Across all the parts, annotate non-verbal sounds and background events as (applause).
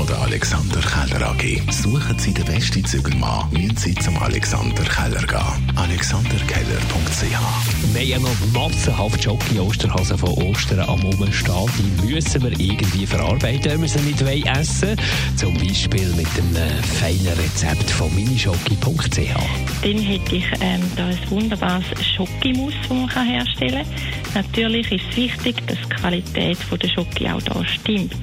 von der Alexander Keller AG. Suchen Sie den besten Zügelmann, müssen Sie zum Alexander Keller gehen. alexanderkeller.ch Wir haben ja noch massenhaft Jockey-Osterhasen von Ostern am Rumstehen. Die müssen wir irgendwie verarbeiten, wenn wir sie nicht wollen essen Zum Beispiel mit einem feinen Rezept von minijockey.ch. Dann hätte ich ähm, da ein wunderbares Schokimus, das man kann herstellen kann. Natürlich ist es wichtig, dass die Qualität der Schoki auch da stimmt.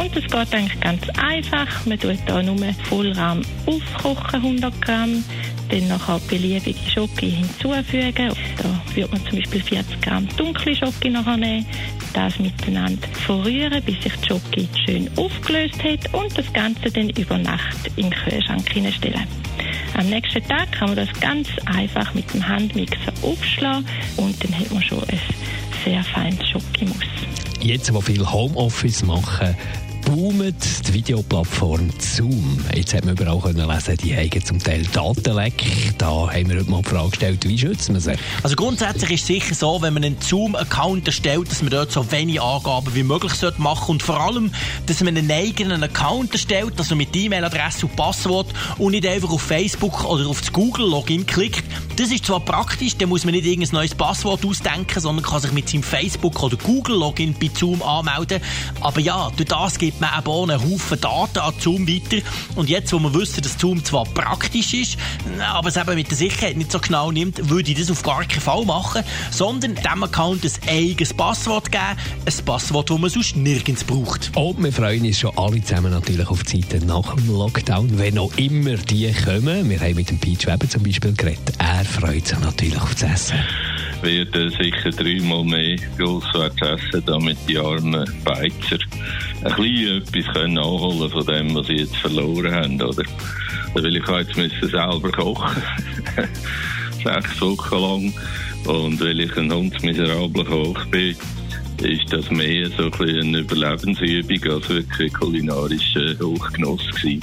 Und es geht eigentlich ganz einfach. Man tut hier nur Vollrahm aufkochen, 100 Gramm. Dann nachher beliebige Schoki hinzufügen. Da würde man zum Beispiel 40 Gramm dunkle Schoki nachher nehmen. Das miteinander verrühren, bis sich die Schoki schön aufgelöst hat. Und das Ganze dann über Nacht in den Kühlschrank hineinstellen. Am nächsten Tag kann man das ganz einfach mit dem Handmixer aufschlagen und dann hat man schon ein sehr feines Schokimus. Jetzt, wo viel Homeoffice machen, boomt die Videoplattform Zoom. Jetzt hat man überall können lesen, die haben zum Teil Datenleck. Da haben wir heute mal die Frage gestellt, wie schützt man sie? Also grundsätzlich ist es sicher so, wenn man einen Zoom-Account erstellt, dass man dort so wenig Angaben wie möglich sollte machen und vor allem, dass man einen eigenen Account erstellt, also mit E-Mail-Adresse und Passwort und nicht einfach auf Facebook oder auf das Google-Login klickt. Das ist zwar praktisch, dann muss man nicht irgendein neues Passwort ausdenken, sondern kann sich mit seinem Facebook- oder Google-Login bei Zoom anmelden. Aber ja, durch das gibt man eben auch einen Haufen Daten an Zoom weiter. Und jetzt, wo wir wissen, dass Zoom zwar praktisch ist, aber es eben mit der Sicherheit nicht so genau nimmt, würde ich das auf gar keinen Fall machen, sondern dem Account ein eigenes Passwort geben. Ein Passwort, das man sonst nirgends braucht. Und wir freuen uns schon alle zusammen natürlich auf die Zeit nach dem Lockdown, wenn auch immer die kommen. Wir haben mit dem Peach Weber zum Beispiel geredet. Er freut sich natürlich auf das Essen werden sicher dreimal mehr grosswärts essen, damit die armen Beizer ein bisschen etwas können anholen von dem, was sie jetzt verloren haben, oder? Weil ich jetzt müssen selber kochen. (laughs) Sechs Wochen lang. Und weil ich ein hundsmiserabler Koch bin, ist das mehr so ein eine Überlebensübung als wirklich kulinarischer Hochgenuss gewesen.